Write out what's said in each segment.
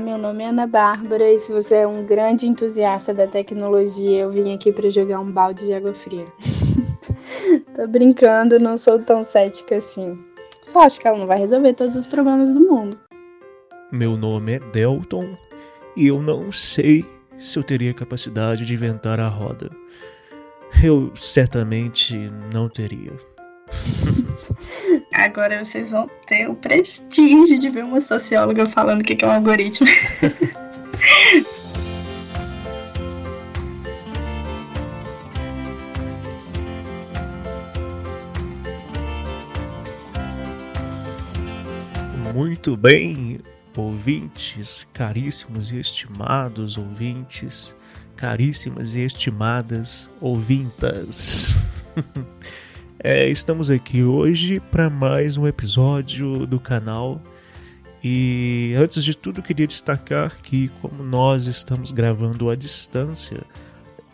Meu nome é Ana Bárbara e se você é um grande entusiasta da tecnologia, eu vim aqui para jogar um balde de água fria. Tô brincando, não sou tão cética assim. Só acho que ela não vai resolver todos os problemas do mundo. Meu nome é Delton e eu não sei se eu teria capacidade de inventar a roda. Eu certamente não teria. Agora vocês vão ter o prestígio de ver uma socióloga falando o que é um algoritmo. Muito bem, ouvintes, caríssimos e estimados ouvintes, caríssimas e estimadas ouvintas. É, estamos aqui hoje para mais um episódio do canal. E antes de tudo, queria destacar que, como nós estamos gravando à distância,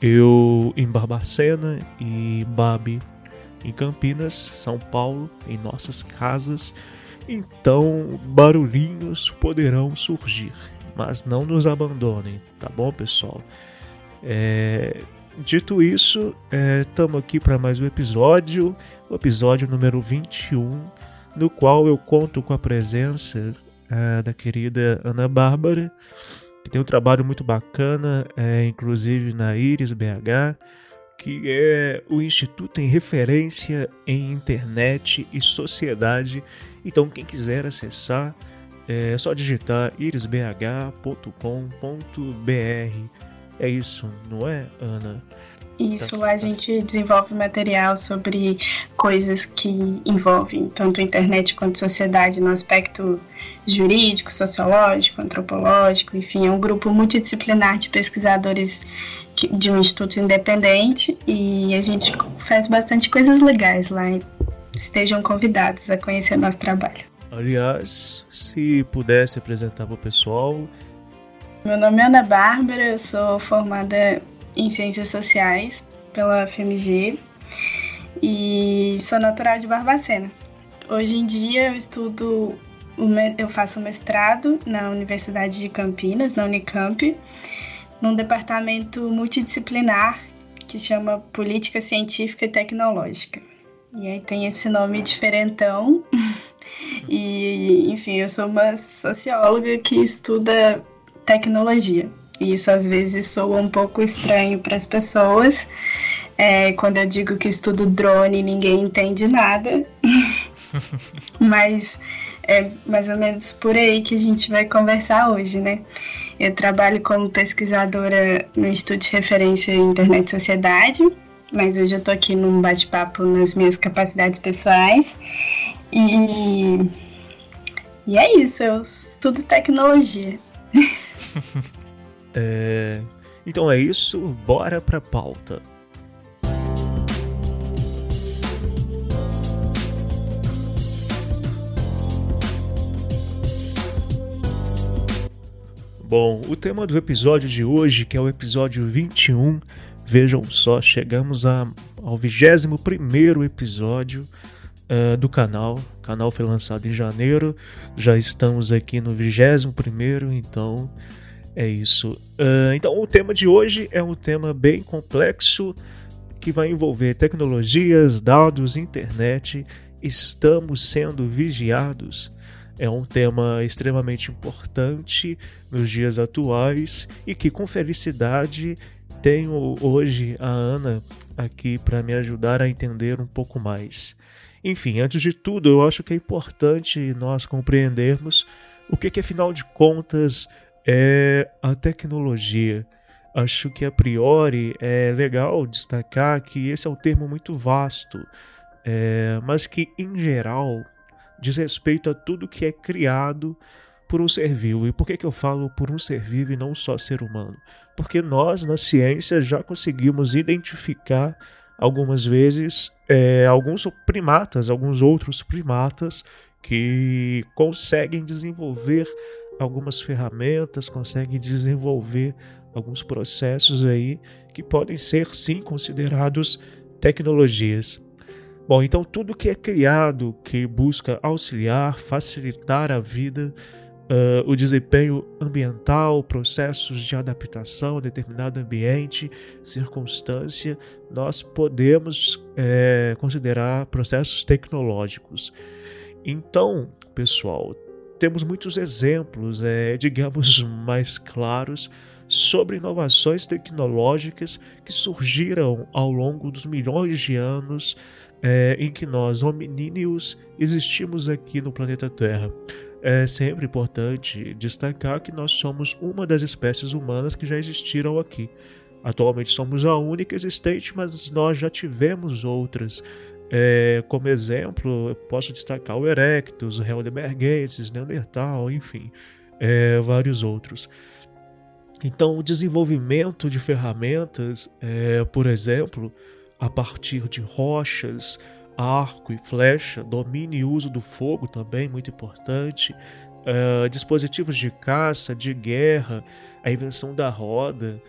eu em Barbacena e Babi em Campinas, São Paulo, em nossas casas, então barulhinhos poderão surgir, mas não nos abandonem, tá bom, pessoal? É, Dito isso, estamos é, aqui para mais um episódio, o episódio número 21, no qual eu conto com a presença é, da querida Ana Bárbara, que tem um trabalho muito bacana, é, inclusive na Iris BH, que é o Instituto em Referência em Internet e Sociedade. Então, quem quiser acessar, é só digitar irisbh.com.br é isso, não é, Ana? Isso, lá a gente desenvolve material sobre coisas que envolvem tanto a internet quanto a sociedade no aspecto jurídico, sociológico, antropológico, enfim, é um grupo multidisciplinar de pesquisadores de um instituto independente e a gente faz bastante coisas legais lá. Estejam convidados a conhecer nosso trabalho. Aliás, se pudesse apresentar para o pessoal, meu nome é Ana Bárbara, eu sou formada em Ciências Sociais pela FMG e sou natural de Barbacena. Hoje em dia eu estudo, eu faço mestrado na Universidade de Campinas, na Unicamp, num departamento multidisciplinar que chama Política Científica e Tecnológica. E aí tem esse nome diferentão. E, enfim, eu sou uma socióloga que estuda tecnologia. E isso às vezes soa um pouco estranho para as pessoas. É, quando eu digo que estudo drone, ninguém entende nada. Mas é mais ou menos por aí que a gente vai conversar hoje, né? Eu trabalho como pesquisadora no Instituto de Referência Internet e Sociedade, mas hoje eu tô aqui num bate-papo nas minhas capacidades pessoais. E, e é isso, eu estudo tecnologia. é... Então é isso, bora pra pauta. Bom, o tema do episódio de hoje, que é o episódio 21, vejam só, chegamos a, ao 21 episódio uh, do canal. O canal foi lançado em janeiro, já estamos aqui no 21, então é isso. Uh, então, o tema de hoje é um tema bem complexo que vai envolver tecnologias, dados, internet. Estamos sendo vigiados. É um tema extremamente importante nos dias atuais e que, com felicidade, tenho hoje a Ana aqui para me ajudar a entender um pouco mais. Enfim, antes de tudo, eu acho que é importante nós compreendermos o que, que afinal de contas, é a tecnologia. Acho que a priori é legal destacar que esse é um termo muito vasto, é, mas que em geral diz respeito a tudo que é criado por um ser vivo. E por que, que eu falo por um ser vivo e não só ser humano? Porque nós, na ciência, já conseguimos identificar algumas vezes é, alguns primatas, alguns outros primatas que conseguem desenvolver algumas ferramentas, conseguem desenvolver alguns processos aí que podem ser sim considerados tecnologias. Bom, então tudo que é criado que busca auxiliar, facilitar a vida, uh, o desempenho ambiental, processos de adaptação a determinado ambiente, circunstância, nós podemos é, considerar processos tecnológicos. Então, pessoal, temos muitos exemplos, é, digamos, mais claros sobre inovações tecnológicas que surgiram ao longo dos milhões de anos é, em que nós, hominíneos, existimos aqui no planeta Terra. É sempre importante destacar que nós somos uma das espécies humanas que já existiram aqui. Atualmente somos a única existente, mas nós já tivemos outras. É, como exemplo, posso destacar o Erectus, o Heidelbergensis, Neandertal, enfim, é, vários outros. Então, o desenvolvimento de ferramentas, é, por exemplo, a partir de rochas, arco e flecha, domínio e uso do fogo também muito importante, uh, dispositivos de caça, de guerra, a invenção da roda,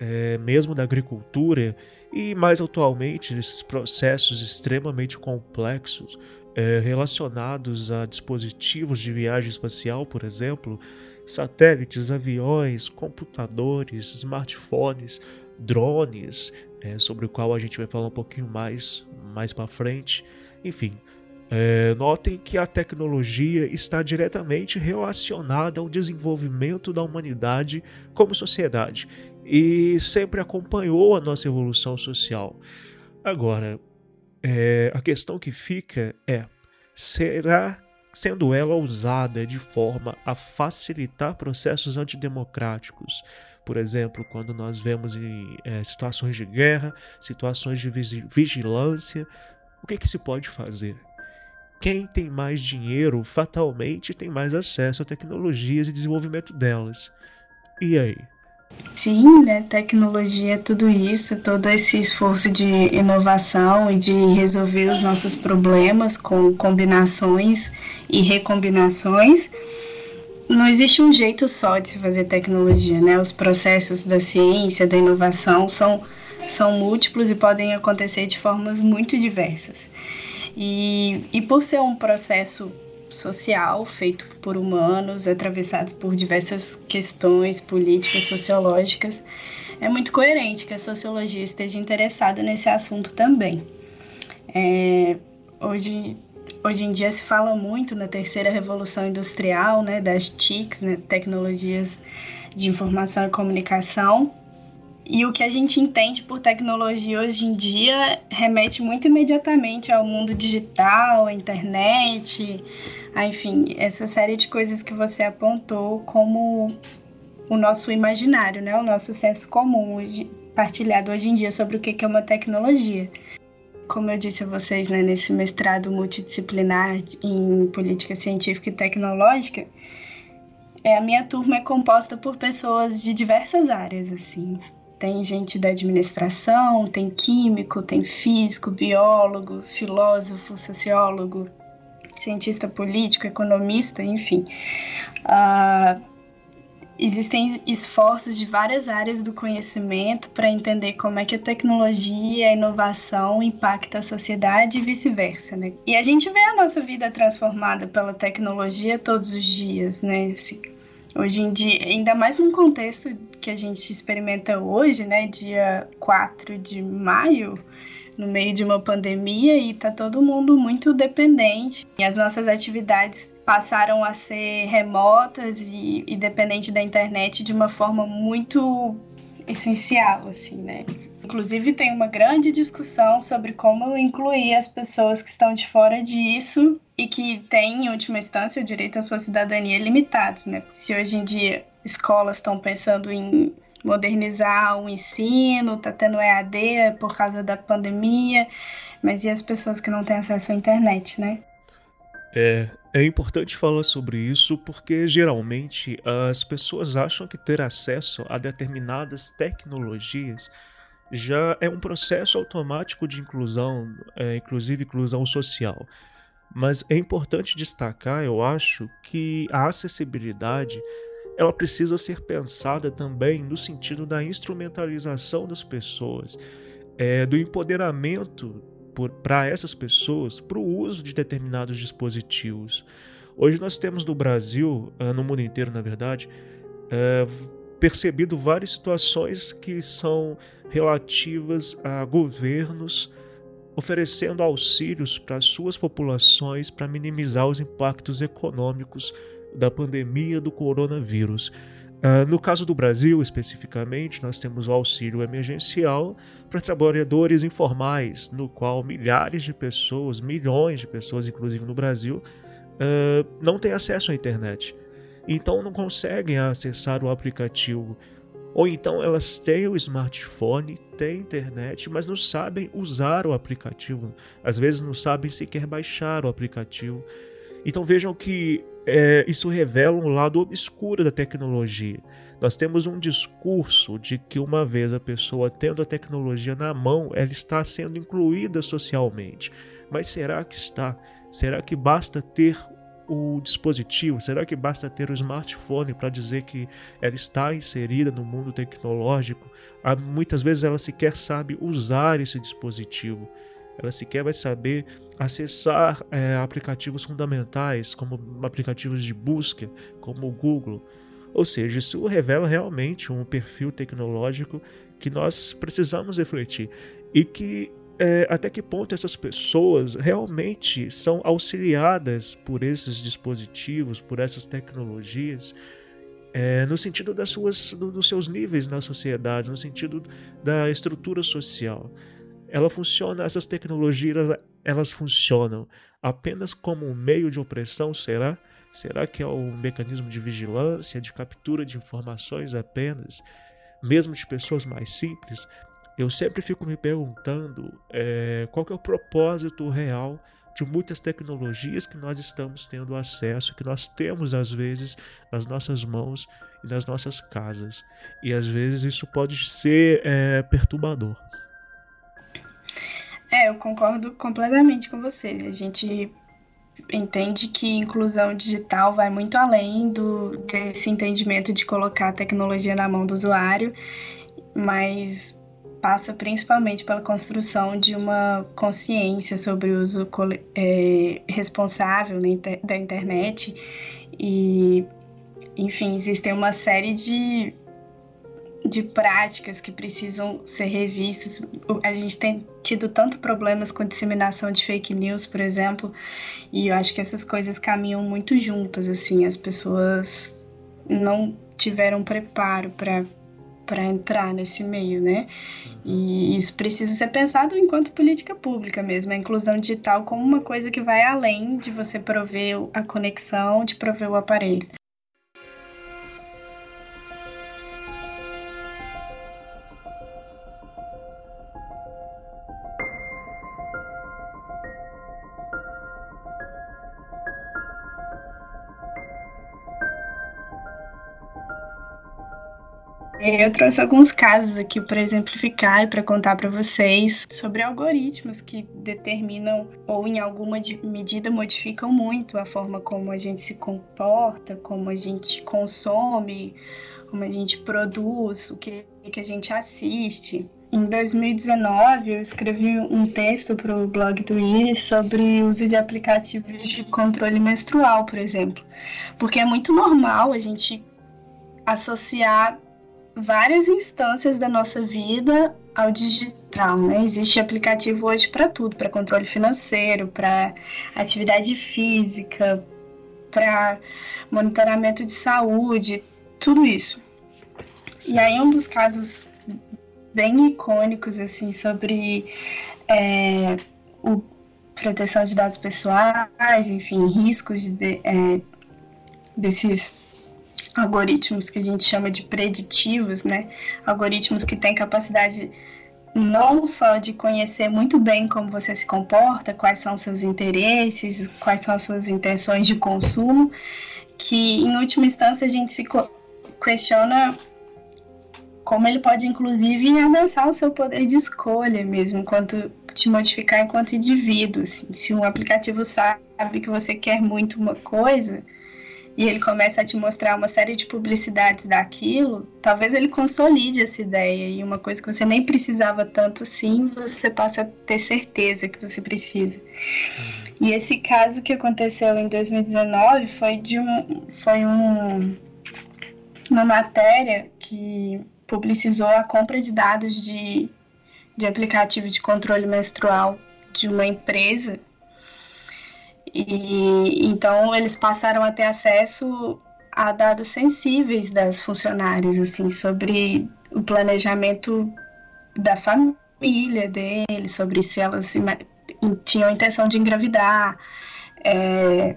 uh, mesmo da agricultura e mais atualmente esses processos extremamente complexos uh, relacionados a dispositivos de viagem espacial, por exemplo, satélites, aviões, computadores, smartphones, drones, é, sobre o qual a gente vai falar um pouquinho mais mais para frente. Enfim, é, notem que a tecnologia está diretamente relacionada ao desenvolvimento da humanidade como sociedade e sempre acompanhou a nossa evolução social. Agora, é, a questão que fica é: será sendo ela usada de forma a facilitar processos antidemocráticos? Por exemplo, quando nós vemos em é, situações de guerra, situações de vigilância, o que, que se pode fazer? Quem tem mais dinheiro fatalmente tem mais acesso a tecnologias e desenvolvimento delas. E aí? Sim, né? Tecnologia, tudo isso, todo esse esforço de inovação e de resolver os nossos problemas com combinações e recombinações não existe um jeito só de se fazer tecnologia, né? Os processos da ciência, da inovação são, são múltiplos e podem acontecer de formas muito diversas. E, e por ser um processo social feito por humanos, atravessado por diversas questões políticas, sociológicas, é muito coerente que a sociologia esteja interessada nesse assunto também. É, hoje Hoje em dia se fala muito na terceira revolução industrial, né, das TICs, né, tecnologias de informação e comunicação. E o que a gente entende por tecnologia hoje em dia remete muito imediatamente ao mundo digital, à internet, a, enfim, essa série de coisas que você apontou como o nosso imaginário, né, o nosso senso comum partilhado hoje em dia sobre o que é uma tecnologia. Como eu disse a vocês, né, nesse mestrado multidisciplinar em política científica e tecnológica, é, a minha turma é composta por pessoas de diversas áreas, assim. Tem gente da administração, tem químico, tem físico, biólogo, filósofo, sociólogo, cientista político, economista, enfim. Uh, existem esforços de várias áreas do conhecimento para entender como é que a tecnologia a inovação impacta a sociedade e vice-versa, né? E a gente vê a nossa vida transformada pela tecnologia todos os dias, né? Assim, hoje em dia, ainda mais num contexto que a gente experimenta hoje, né, dia 4 de maio, no meio de uma pandemia e tá todo mundo muito dependente. E as nossas atividades passaram a ser remotas e, e dependentes da internet de uma forma muito essencial, assim, né? Inclusive tem uma grande discussão sobre como incluir as pessoas que estão de fora disso e que têm, em última instância, o direito à sua cidadania limitados, né? Se hoje em dia escolas estão pensando em modernizar o ensino, tá tendo EAD por causa da pandemia, mas e as pessoas que não têm acesso à internet, né? É, é importante falar sobre isso porque geralmente as pessoas acham que ter acesso a determinadas tecnologias já é um processo automático de inclusão, é, inclusive inclusão social. Mas é importante destacar, eu acho, que a acessibilidade ela precisa ser pensada também no sentido da instrumentalização das pessoas, é, do empoderamento para essas pessoas para o uso de determinados dispositivos. Hoje nós temos no Brasil, ah, no mundo inteiro na verdade, é, percebido várias situações que são relativas a governos oferecendo auxílios para suas populações para minimizar os impactos econômicos da pandemia do coronavírus. Uh, no caso do Brasil, especificamente, nós temos o auxílio emergencial para trabalhadores informais, no qual milhares de pessoas, milhões de pessoas, inclusive no Brasil, uh, não têm acesso à internet. Então não conseguem acessar o aplicativo. Ou então elas têm o smartphone, têm internet, mas não sabem usar o aplicativo. Às vezes não sabem sequer baixar o aplicativo. Então vejam que é, isso revela um lado obscuro da tecnologia. Nós temos um discurso de que uma vez a pessoa tendo a tecnologia na mão, ela está sendo incluída socialmente. Mas será que está? Será que basta ter o dispositivo? Será que basta ter o smartphone para dizer que ela está inserida no mundo tecnológico? Muitas vezes ela sequer sabe usar esse dispositivo ela sequer vai saber acessar é, aplicativos fundamentais, como aplicativos de busca, como o Google. Ou seja, isso revela realmente um perfil tecnológico que nós precisamos refletir e que é, até que ponto essas pessoas realmente são auxiliadas por esses dispositivos, por essas tecnologias, é, no sentido das suas, do, dos seus níveis na sociedade, no sentido da estrutura social ela funciona, essas tecnologias elas funcionam apenas como um meio de opressão, será? Será que é um mecanismo de vigilância, de captura de informações apenas, mesmo de pessoas mais simples? Eu sempre fico me perguntando é, qual é o propósito real de muitas tecnologias que nós estamos tendo acesso, que nós temos às vezes nas nossas mãos e nas nossas casas. E às vezes isso pode ser é, perturbador. É, eu concordo completamente com você. A gente entende que inclusão digital vai muito além do desse entendimento de colocar a tecnologia na mão do usuário, mas passa principalmente pela construção de uma consciência sobre o uso é, responsável da internet e enfim existem uma série de de práticas que precisam ser revistas. A gente tem tido tanto problemas com disseminação de fake news, por exemplo, e eu acho que essas coisas caminham muito juntas, assim, as pessoas não tiveram preparo para para entrar nesse meio, né? E isso precisa ser pensado enquanto política pública mesmo, a inclusão digital como uma coisa que vai além de você prover a conexão, de prover o aparelho. Eu trouxe alguns casos aqui para exemplificar e para contar para vocês sobre algoritmos que determinam ou em alguma medida modificam muito a forma como a gente se comporta, como a gente consome, como a gente produz, o que, que a gente assiste. Em 2019, eu escrevi um texto para o blog do Iris sobre o uso de aplicativos de controle menstrual, por exemplo. Porque é muito normal a gente associar várias instâncias da nossa vida ao digital, né? Existe aplicativo hoje para tudo, para controle financeiro, para atividade física, para monitoramento de saúde, tudo isso. Sim. E aí um dos casos bem icônicos assim sobre é, o proteção de dados pessoais, enfim, riscos de, é, desses algoritmos que a gente chama de preditivos, né? Algoritmos que têm capacidade não só de conhecer muito bem como você se comporta, quais são seus interesses, quais são as suas intenções de consumo, que em última instância a gente se questiona como ele pode inclusive ameaçar o seu poder de escolha mesmo, enquanto te modificar enquanto indivíduo. Assim. Se um aplicativo sabe que você quer muito uma coisa, e ele começa a te mostrar uma série de publicidades daquilo, talvez ele consolide essa ideia e uma coisa que você nem precisava tanto assim, você passa a ter certeza que você precisa. E esse caso que aconteceu em 2019 foi de um foi um uma matéria que publicizou a compra de dados de, de aplicativo de controle menstrual de uma empresa e então eles passaram a ter acesso a dados sensíveis das funcionárias, assim, sobre o planejamento da família deles, sobre se elas tinham a intenção de engravidar. É,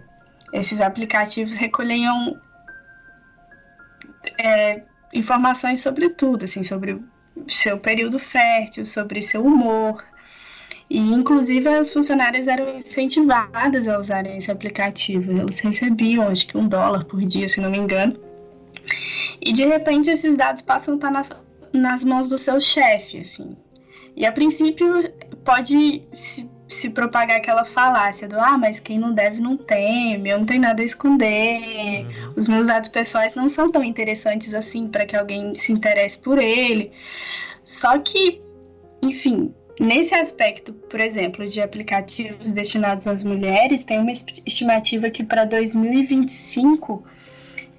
esses aplicativos recolhiam é, informações sobre tudo, assim, sobre seu período fértil, sobre seu humor, e, inclusive, as funcionárias eram incentivadas a usarem esse aplicativo. Elas recebiam, acho que um dólar por dia, se não me engano. E, de repente, esses dados passam a estar nas, nas mãos do seu chefe, assim. E, a princípio, pode se, se propagar aquela falácia do ah, mas quem não deve não teme, eu não tenho nada a esconder, uhum. os meus dados pessoais não são tão interessantes assim para que alguém se interesse por ele. Só que, enfim, Nesse aspecto, por exemplo, de aplicativos destinados às mulheres, tem uma estimativa que para 2025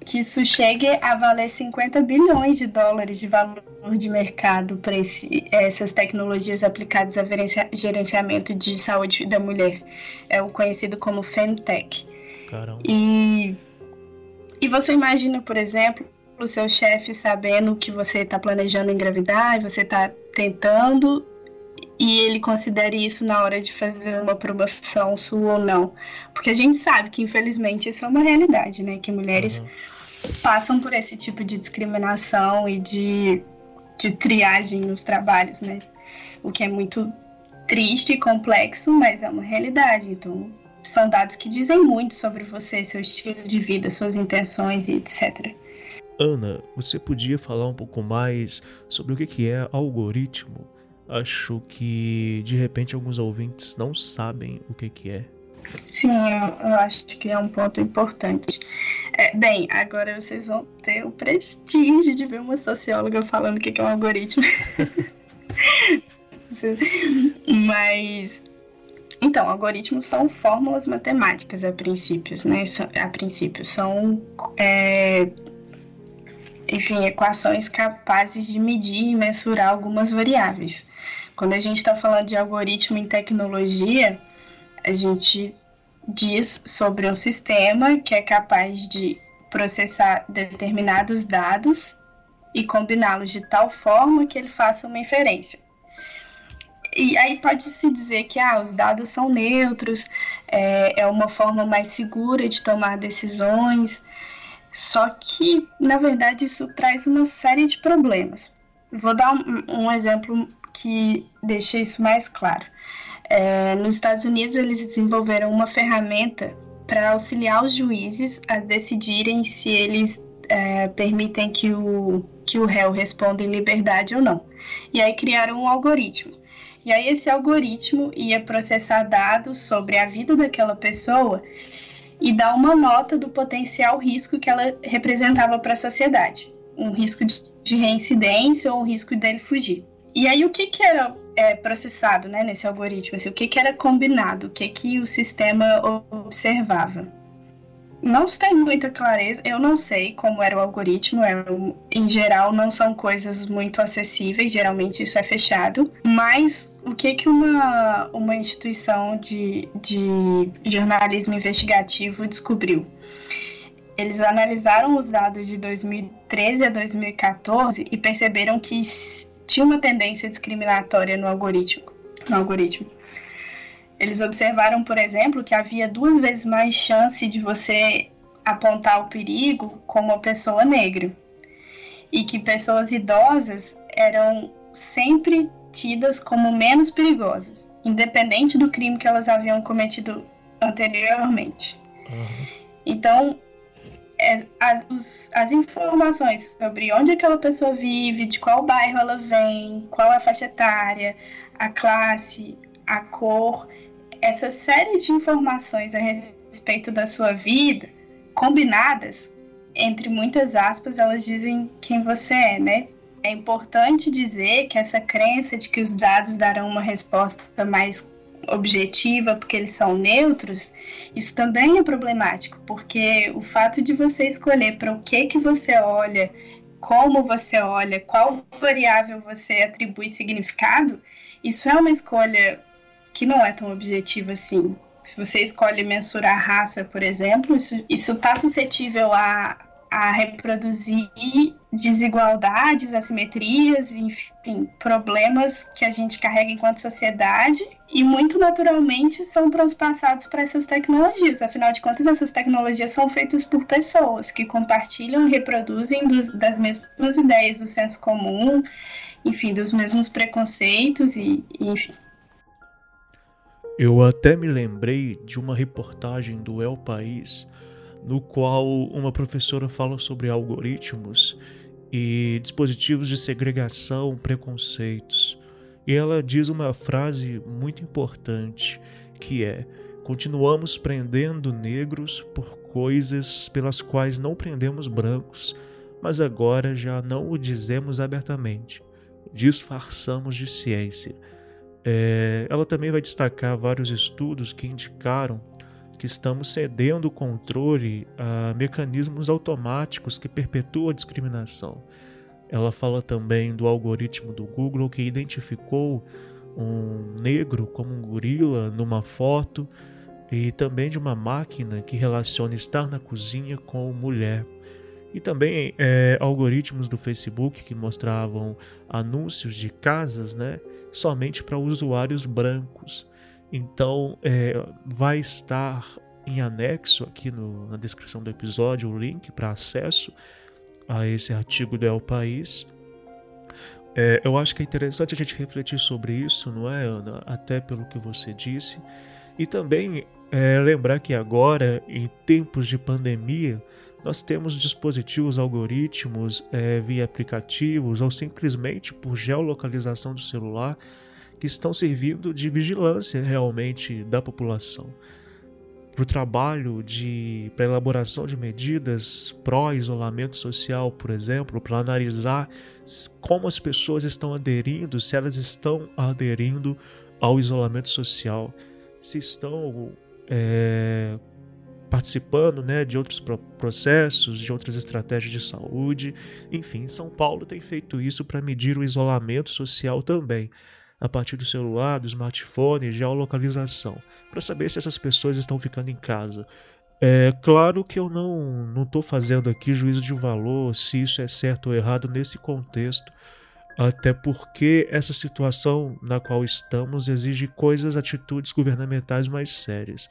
que isso chegue a valer 50 bilhões de dólares de valor de mercado para essas tecnologias aplicadas a gerenciamento de saúde da mulher. É o conhecido como Femtech. Caramba. E, e você imagina, por exemplo, o seu chefe sabendo que você está planejando engravidar e você está tentando e ele considere isso na hora de fazer uma promoção sua ou não. Porque a gente sabe que, infelizmente, isso é uma realidade, né? Que mulheres uhum. passam por esse tipo de discriminação e de, de triagem nos trabalhos, né? O que é muito triste e complexo, mas é uma realidade. Então, são dados que dizem muito sobre você, seu estilo de vida, suas intenções e etc. Ana, você podia falar um pouco mais sobre o que é algoritmo? Acho que de repente alguns ouvintes não sabem o que, que é. Sim, eu, eu acho que é um ponto importante. É, bem, agora vocês vão ter o prestígio de ver uma socióloga falando o que, que é um algoritmo. Mas então, algoritmos são fórmulas matemáticas a princípios, né? A princípio, são é, enfim, equações capazes de medir e mensurar algumas variáveis. Quando a gente está falando de algoritmo em tecnologia, a gente diz sobre um sistema que é capaz de processar determinados dados e combiná-los de tal forma que ele faça uma inferência. E aí pode-se dizer que ah, os dados são neutros, é, é uma forma mais segura de tomar decisões, só que, na verdade, isso traz uma série de problemas. Vou dar um, um exemplo que deixa isso mais claro. É, nos Estados Unidos, eles desenvolveram uma ferramenta para auxiliar os juízes a decidirem se eles é, permitem que o, que o réu responda em liberdade ou não. E aí criaram um algoritmo. E aí esse algoritmo ia processar dados sobre a vida daquela pessoa e dar uma nota do potencial risco que ela representava para a sociedade. Um risco de reincidência ou um risco dele fugir. E aí o que, que era é, processado né, nesse algoritmo? Assim, o que, que era combinado? O que, que o sistema observava? Não se tem muita clareza. Eu não sei como era o algoritmo. É, em geral, não são coisas muito acessíveis. Geralmente isso é fechado. Mas o que que uma, uma instituição de, de jornalismo investigativo descobriu? Eles analisaram os dados de 2013 a 2014 e perceberam que tinha uma tendência discriminatória no algoritmo. No algoritmo. Eles observaram, por exemplo, que havia duas vezes mais chance de você apontar o perigo como uma pessoa negra e que pessoas idosas eram sempre tidas como menos perigosas, independente do crime que elas haviam cometido anteriormente. Uhum. Então, é, as, os, as, informações sobre onde aquela pessoa vive, de qual bairro ela vem, qual a faixa etária, a classe, a cor, essa série de informações a respeito da sua vida, combinadas, entre muitas aspas, elas dizem quem você é, né? É importante dizer que essa crença de que os dados darão uma resposta mais objetiva porque eles são neutros, isso também é problemático, porque o fato de você escolher para o que que você olha, como você olha, qual variável você atribui significado, isso é uma escolha que não é tão objetiva assim. Se você escolhe mensurar raça, por exemplo, isso está suscetível a, a reproduzir desigualdades, assimetrias, enfim, problemas que a gente carrega enquanto sociedade e muito naturalmente são transpassados para essas tecnologias. Afinal de contas, essas tecnologias são feitas por pessoas que compartilham e reproduzem dos, das mesmas ideias do senso comum, enfim, dos mesmos preconceitos e, e enfim. Eu até me lembrei de uma reportagem do El País no qual uma professora fala sobre algoritmos e dispositivos de segregação, preconceitos. E ela diz uma frase muito importante que é: continuamos prendendo negros por coisas pelas quais não prendemos brancos, mas agora já não o dizemos abertamente. Disfarçamos de ciência. É, ela também vai destacar vários estudos que indicaram que estamos cedendo o controle a mecanismos automáticos que perpetuam a discriminação. Ela fala também do algoritmo do Google que identificou um negro como um gorila numa foto e também de uma máquina que relaciona estar na cozinha com mulher. E também é, algoritmos do Facebook que mostravam anúncios de casas né, somente para usuários brancos. Então, é, vai estar em anexo aqui no, na descrição do episódio o link para acesso a esse artigo do El País. É, eu acho que é interessante a gente refletir sobre isso, não é, Ana? Até pelo que você disse. E também é, lembrar que agora, em tempos de pandemia, nós temos dispositivos, algoritmos é, via aplicativos ou simplesmente por geolocalização do celular que estão servindo de vigilância realmente da população. Para o trabalho de para elaboração de medidas pró-isolamento social, por exemplo, para analisar como as pessoas estão aderindo, se elas estão aderindo ao isolamento social, se estão é, participando né, de outros processos, de outras estratégias de saúde. Enfim, São Paulo tem feito isso para medir o isolamento social também a partir do celular, do smartphone, geolocalização, para saber se essas pessoas estão ficando em casa. É claro que eu não estou fazendo aqui juízo de valor se isso é certo ou errado nesse contexto, até porque essa situação na qual estamos exige coisas, atitudes governamentais mais sérias.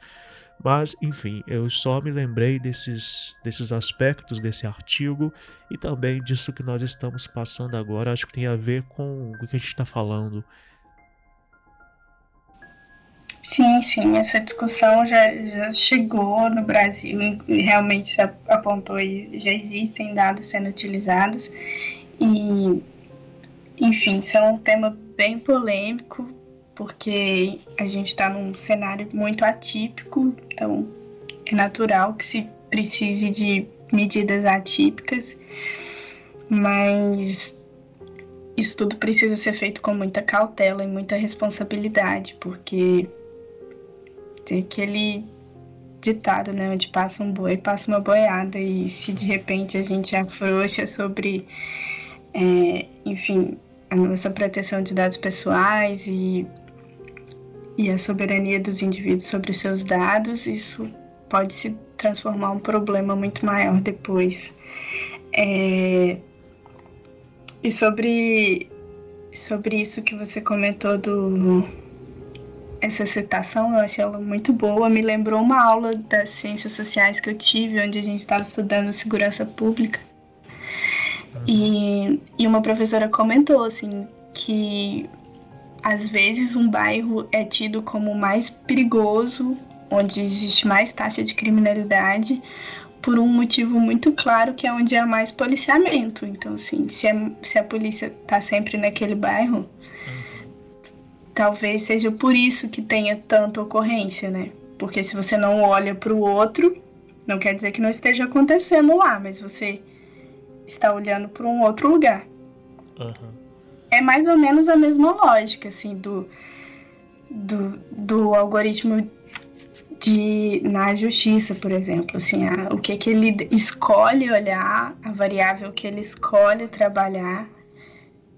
Mas, enfim, eu só me lembrei desses, desses aspectos desse artigo e também disso que nós estamos passando agora. Acho que tem a ver com o que a gente está falando Sim, sim, essa discussão já, já chegou no Brasil e realmente se apontou e já existem dados sendo utilizados. E, enfim, isso é um tema bem polêmico, porque a gente está num cenário muito atípico, então é natural que se precise de medidas atípicas, mas isso tudo precisa ser feito com muita cautela e muita responsabilidade, porque tem aquele ditado, né? Onde passa um boi, passa uma boiada. E se de repente a gente afrouxa sobre, é, enfim, a nossa proteção de dados pessoais e, e a soberania dos indivíduos sobre os seus dados, isso pode se transformar um problema muito maior depois. É, e sobre, sobre isso que você comentou do essa citação, eu achei ela muito boa. Me lembrou uma aula das ciências sociais que eu tive, onde a gente estava estudando segurança pública. E, e uma professora comentou assim que às vezes um bairro é tido como mais perigoso, onde existe mais taxa de criminalidade, por um motivo muito claro que é onde há mais policiamento. Então, assim, se a, se a polícia está sempre naquele bairro, uhum. talvez seja por isso que tenha tanta ocorrência, né? Porque se você não olha para o outro, não quer dizer que não esteja acontecendo lá, mas você está olhando para um outro lugar. Uhum. É mais ou menos a mesma lógica, assim, do, do, do algoritmo de na justiça, por exemplo, assim, a, o que que ele escolhe olhar, a variável que ele escolhe trabalhar,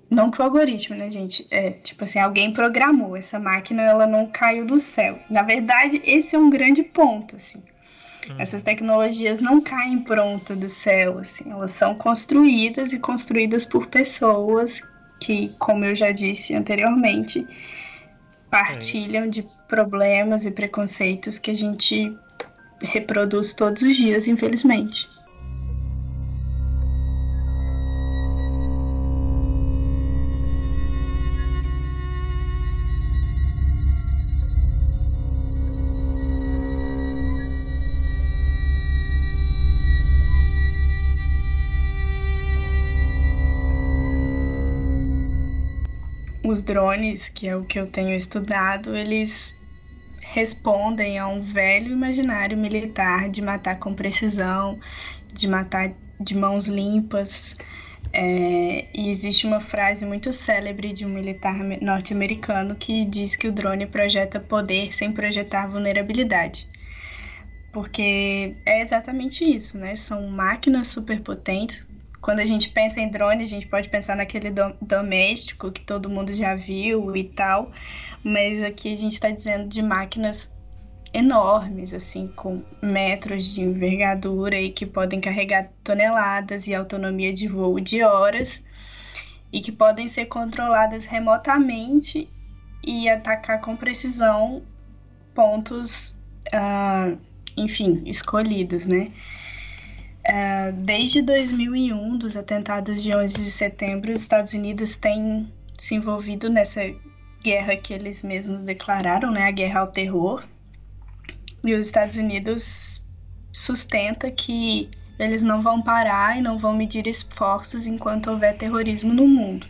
não que o algoritmo, né, gente? É tipo assim, alguém programou essa máquina, ela não caiu do céu. Na verdade, esse é um grande ponto, assim. Hum. Essas tecnologias não caem pronta do céu, assim, elas são construídas e construídas por pessoas que, como eu já disse anteriormente, partilham de problemas e preconceitos que a gente reproduz todos os dias, infelizmente. Os drones, que é o que eu tenho estudado, eles respondem a um velho imaginário militar de matar com precisão, de matar de mãos limpas. É, e existe uma frase muito célebre de um militar norte-americano que diz que o drone projeta poder sem projetar vulnerabilidade. Porque é exatamente isso, né? São máquinas superpotentes quando a gente pensa em drone, a gente pode pensar naquele do doméstico que todo mundo já viu e tal, mas aqui a gente está dizendo de máquinas enormes, assim, com metros de envergadura e que podem carregar toneladas e autonomia de voo de horas e que podem ser controladas remotamente e atacar com precisão pontos, uh, enfim, escolhidos, né? É, desde 2001, dos atentados de 11 de setembro, os Estados Unidos têm se envolvido nessa guerra que eles mesmos declararam, né, a guerra ao terror. E os Estados Unidos sustenta que eles não vão parar e não vão medir esforços enquanto houver terrorismo no mundo.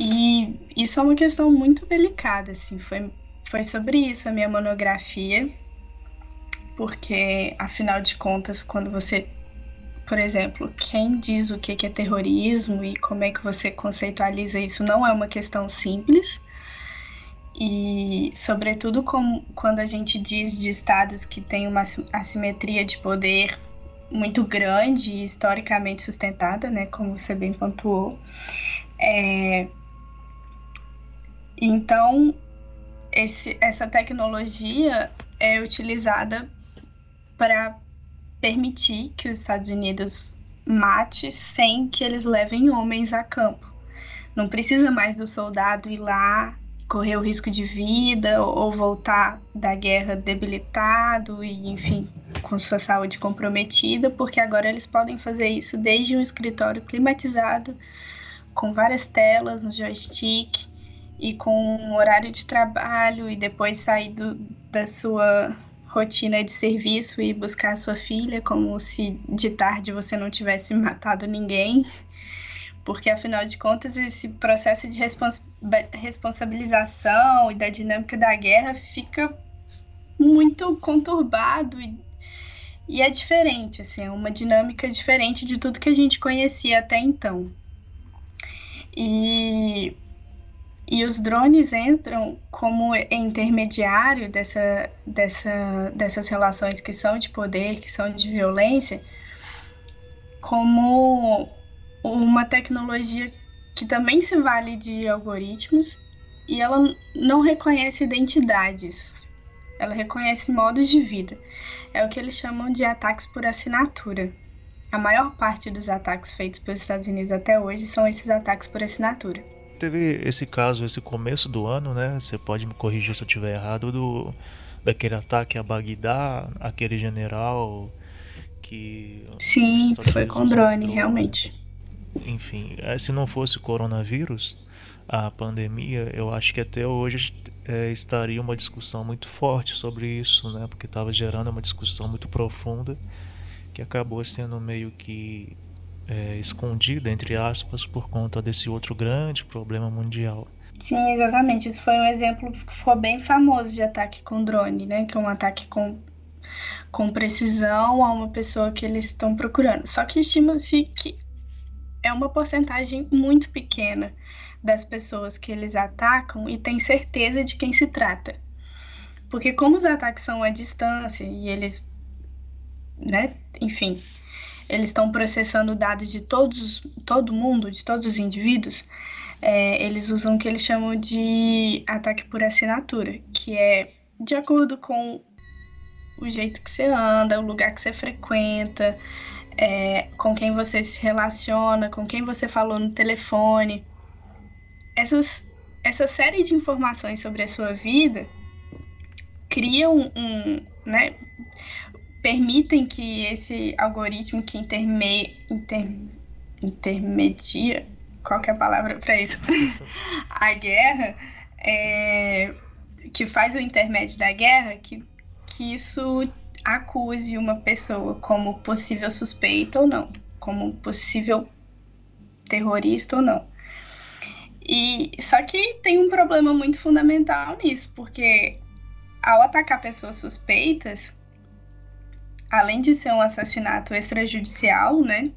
E isso é uma questão muito delicada, assim, foi, foi sobre isso a minha monografia porque afinal de contas, quando você, por exemplo, quem diz o que é terrorismo e como é que você conceitualiza isso não é uma questão simples. E, sobretudo, com, quando a gente diz de estados que têm uma assimetria de poder muito grande e historicamente sustentada, né, como você bem pontuou. É... Então, esse, essa tecnologia é utilizada para permitir que os Estados Unidos mate sem que eles levem homens a campo. Não precisa mais do soldado ir lá, correr o risco de vida ou voltar da guerra debilitado e, enfim, com sua saúde comprometida, porque agora eles podem fazer isso desde um escritório climatizado, com várias telas no joystick e com um horário de trabalho e depois sair do, da sua rotina de serviço e buscar sua filha, como se de tarde você não tivesse matado ninguém. Porque, afinal de contas, esse processo de respons responsabilização e da dinâmica da guerra fica muito conturbado e, e é diferente, assim, é uma dinâmica diferente de tudo que a gente conhecia até então. E e os drones entram como intermediário dessa, dessa, dessas relações que são de poder, que são de violência, como uma tecnologia que também se vale de algoritmos e ela não reconhece identidades, ela reconhece modos de vida. É o que eles chamam de ataques por assinatura. A maior parte dos ataques feitos pelos Estados Unidos até hoje são esses ataques por assinatura teve esse caso, esse começo do ano, né? Você pode me corrigir se eu estiver errado, do, daquele ataque a Bagdá, aquele general que. Sim, foi com drone, realmente. Enfim, é, se não fosse o coronavírus, a pandemia, eu acho que até hoje é, estaria uma discussão muito forte sobre isso, né? Porque estava gerando uma discussão muito profunda que acabou sendo meio que é, escondida, entre aspas, por conta desse outro grande problema mundial. Sim, exatamente. Isso foi um exemplo que ficou bem famoso de ataque com drone, né? Que é um ataque com, com precisão a uma pessoa que eles estão procurando. Só que estima-se que é uma porcentagem muito pequena das pessoas que eles atacam e tem certeza de quem se trata. Porque como os ataques são à distância e eles, né, enfim, eles estão processando dados de todos, todo mundo, de todos os indivíduos, é, eles usam o que eles chamam de ataque por assinatura, que é de acordo com o jeito que você anda, o lugar que você frequenta, é, com quem você se relaciona, com quem você falou no telefone. Essas, essa série de informações sobre a sua vida criam um, né, permitem que esse algoritmo que interme, inter, intermedia, qual que é a palavra para isso? a guerra, é, que faz o intermédio da guerra, que, que isso acuse uma pessoa como possível suspeita ou não, como possível terrorista ou não. E só que tem um problema muito fundamental nisso, porque ao atacar pessoas suspeitas, além de ser um assassinato extrajudicial, né,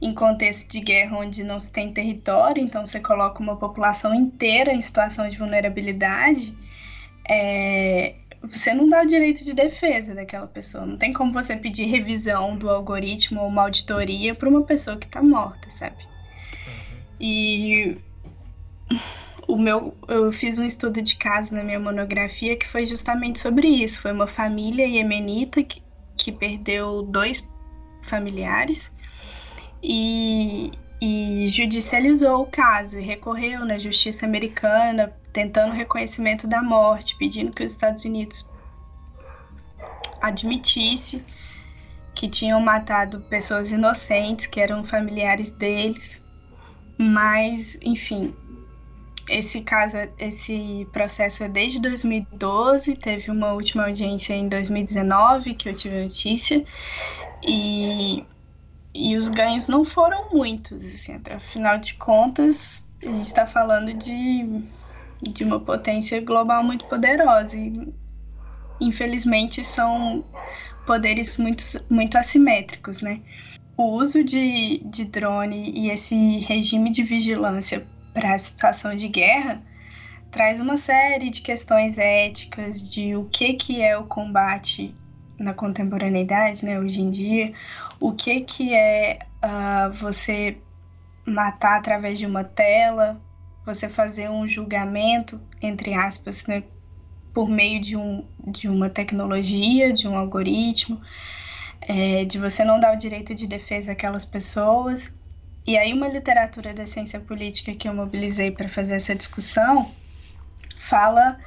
em contexto de guerra onde não se tem território, então você coloca uma população inteira em situação de vulnerabilidade, é, você não dá o direito de defesa daquela pessoa. Não tem como você pedir revisão do algoritmo ou uma auditoria para uma pessoa que está morta, sabe? Uhum. E o meu, eu fiz um estudo de caso na minha monografia que foi justamente sobre isso. Foi uma família iemenita que, que perdeu dois familiares e, e judicializou o caso e recorreu na justiça americana tentando reconhecimento da morte, pedindo que os Estados Unidos admitisse que tinham matado pessoas inocentes, que eram familiares deles. Mas, enfim, esse caso, esse processo é desde 2012, teve uma última audiência em 2019 que eu tive notícia. E, e os ganhos não foram muitos, assim, afinal de contas, a gente está falando de de uma potência global muito poderosa. E, infelizmente, são poderes muito, muito assimétricos, né? O uso de, de drone e esse regime de vigilância para a situação de guerra traz uma série de questões éticas de o que, que é o combate na contemporaneidade, né, hoje em dia, o que, que é uh, você matar através de uma tela, você fazer um julgamento, entre aspas, né, por meio de, um, de uma tecnologia, de um algoritmo, é, de você não dar o direito de defesa àquelas pessoas. E aí, uma literatura da ciência política que eu mobilizei para fazer essa discussão fala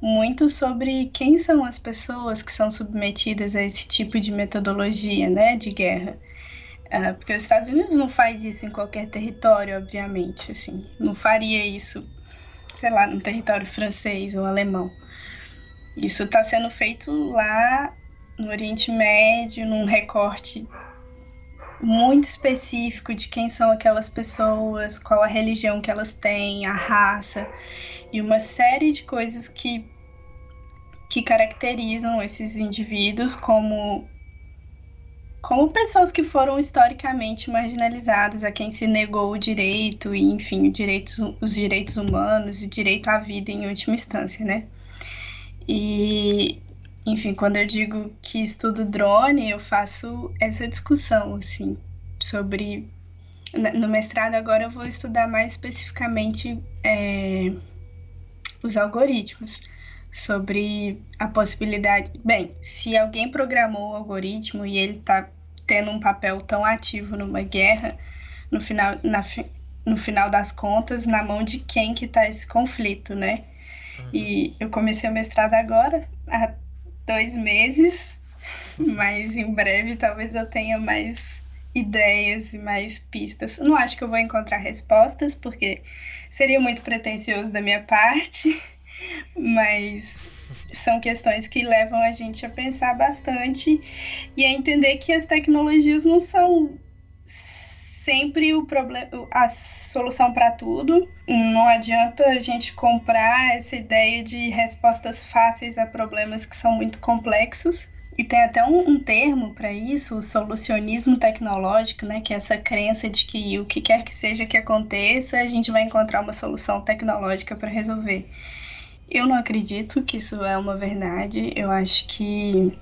muito sobre quem são as pessoas que são submetidas a esse tipo de metodologia né, de guerra. Uh, porque os Estados Unidos não faz isso em qualquer território, obviamente, assim, não faria isso, sei lá, no território francês ou alemão. Isso está sendo feito lá no Oriente Médio, num recorte muito específico de quem são aquelas pessoas, qual a religião que elas têm, a raça e uma série de coisas que que caracterizam esses indivíduos como como pessoas que foram historicamente marginalizadas, a quem se negou o direito, e, enfim, direitos, os direitos humanos, o direito à vida em última instância, né? E, enfim, quando eu digo que estudo drone, eu faço essa discussão, assim, sobre. No mestrado, agora eu vou estudar mais especificamente é, os algoritmos sobre a possibilidade. Bem, se alguém programou o algoritmo e ele está tendo um papel tão ativo numa guerra, no final, na, no final das contas, na mão de quem que está esse conflito, né? Uhum. E eu comecei o mestrado agora, há dois meses, mas em breve talvez eu tenha mais ideias e mais pistas. Não acho que eu vou encontrar respostas, porque seria muito pretensioso da minha parte, mas são questões que levam a gente a pensar bastante e a entender que as tecnologias não são sempre o problema, a solução para tudo. Não adianta a gente comprar essa ideia de respostas fáceis a problemas que são muito complexos. E tem até um, um termo para isso, o solucionismo tecnológico, né? Que é essa crença de que o que quer que seja que aconteça, a gente vai encontrar uma solução tecnológica para resolver. Eu não acredito que isso é uma verdade. Eu acho que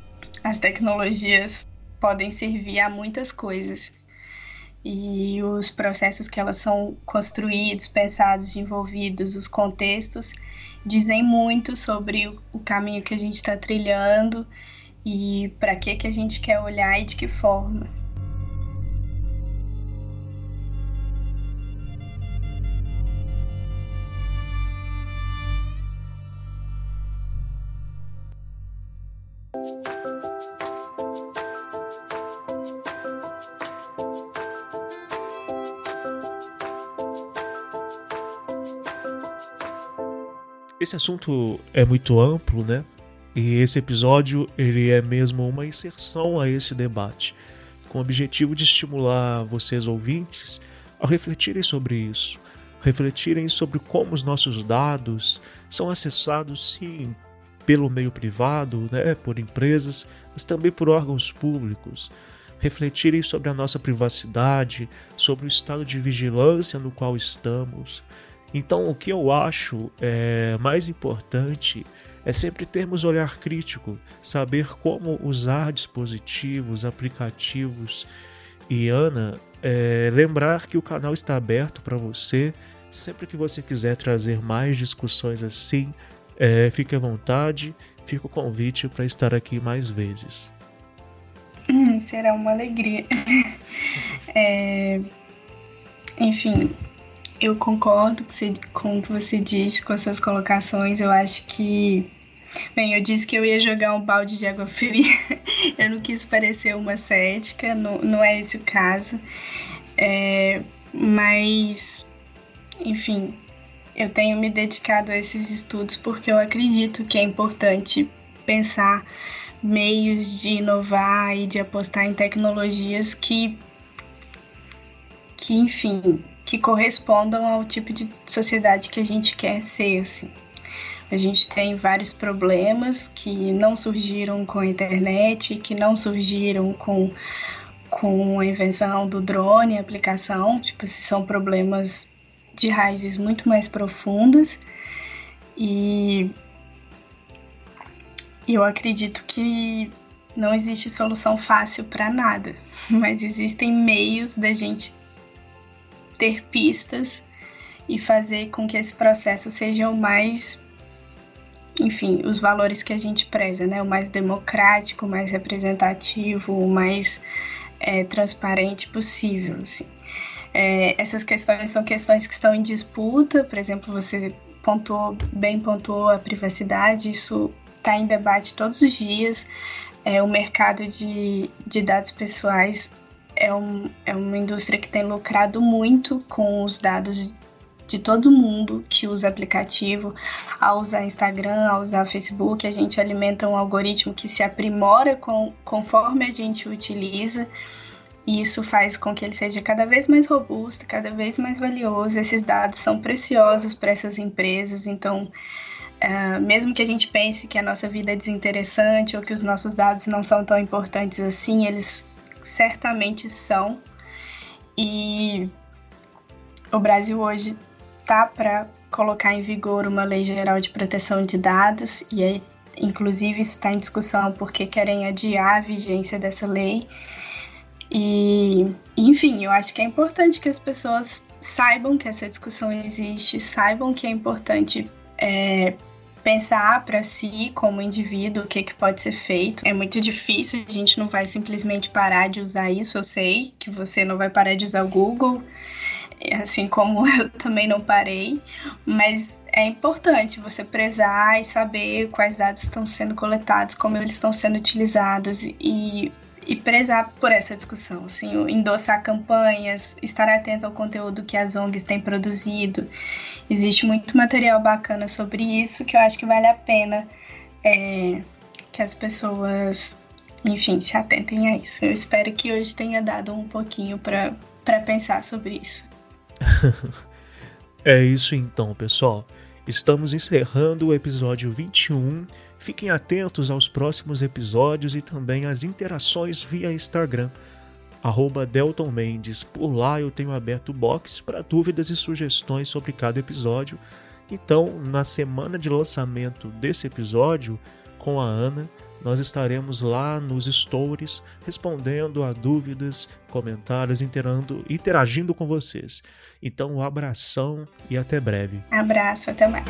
as tecnologias podem servir a muitas coisas. E os processos que elas são construídos, pensados, desenvolvidos, os contextos, dizem muito sobre o caminho que a gente está trilhando e para que, que a gente quer olhar e de que forma. Esse assunto é muito amplo, né? E esse episódio ele é mesmo uma inserção a esse debate, com o objetivo de estimular vocês ouvintes a refletirem sobre isso, refletirem sobre como os nossos dados são acessados sim pelo meio privado, né, por empresas, mas também por órgãos públicos, refletirem sobre a nossa privacidade, sobre o estado de vigilância no qual estamos, então, o que eu acho é, mais importante é sempre termos olhar crítico, saber como usar dispositivos, aplicativos. E Ana, é, lembrar que o canal está aberto para você. Sempre que você quiser trazer mais discussões assim, é, fique à vontade. Fica o convite para estar aqui mais vezes. Hum, será uma alegria. é, enfim, eu concordo com o que você disse, com as suas colocações. Eu acho que. Bem, eu disse que eu ia jogar um balde de água fria. eu não quis parecer uma cética, não, não é esse o caso. É, mas, enfim, eu tenho me dedicado a esses estudos porque eu acredito que é importante pensar meios de inovar e de apostar em tecnologias que, que enfim, que correspondam ao tipo de sociedade que a gente quer ser, assim. A gente tem vários problemas que não surgiram com a internet, que não surgiram com, com a invenção do drone, a aplicação, tipo, são problemas de raízes muito mais profundas e eu acredito que não existe solução fácil para nada, mas existem meios da gente ter pistas e fazer com que esse processo seja o mais, enfim, os valores que a gente preza, né? O mais democrático, o mais representativo, o mais é, transparente possível, assim. É, essas questões são questões que estão em disputa, por exemplo, você pontuou, bem pontuou a privacidade, isso está em debate todos os dias. É, o mercado de, de dados pessoais é, um, é uma indústria que tem lucrado muito com os dados de todo mundo que usa aplicativo, a usar Instagram, a usar Facebook, a gente alimenta um algoritmo que se aprimora com, conforme a gente utiliza. E isso faz com que ele seja cada vez mais robusto, cada vez mais valioso. Esses dados são preciosos para essas empresas, então, uh, mesmo que a gente pense que a nossa vida é desinteressante ou que os nossos dados não são tão importantes assim, eles certamente são. E o Brasil hoje tá para colocar em vigor uma lei geral de proteção de dados e aí, inclusive isso está em discussão porque querem adiar a vigência dessa lei. E, enfim, eu acho que é importante que as pessoas saibam que essa discussão existe, saibam que é importante é, pensar para si como indivíduo o que, que pode ser feito. É muito difícil, a gente não vai simplesmente parar de usar isso. Eu sei que você não vai parar de usar o Google, assim como eu também não parei, mas é importante você prezar e saber quais dados estão sendo coletados, como eles estão sendo utilizados e e prezar por essa discussão, assim, endossar campanhas, estar atento ao conteúdo que as ONGs têm produzido. Existe muito material bacana sobre isso que eu acho que vale a pena é, que as pessoas, enfim, se atentem a isso. Eu espero que hoje tenha dado um pouquinho para pensar sobre isso. é isso então, pessoal. Estamos encerrando o episódio 21 Fiquem atentos aos próximos episódios e também às interações via Instagram, arroba Delton Mendes. Por lá eu tenho aberto o box para dúvidas e sugestões sobre cada episódio. Então, na semana de lançamento desse episódio, com a Ana, nós estaremos lá nos stories respondendo a dúvidas, comentários, interando, interagindo com vocês. Então, um abração e até breve. Abraço, até mais.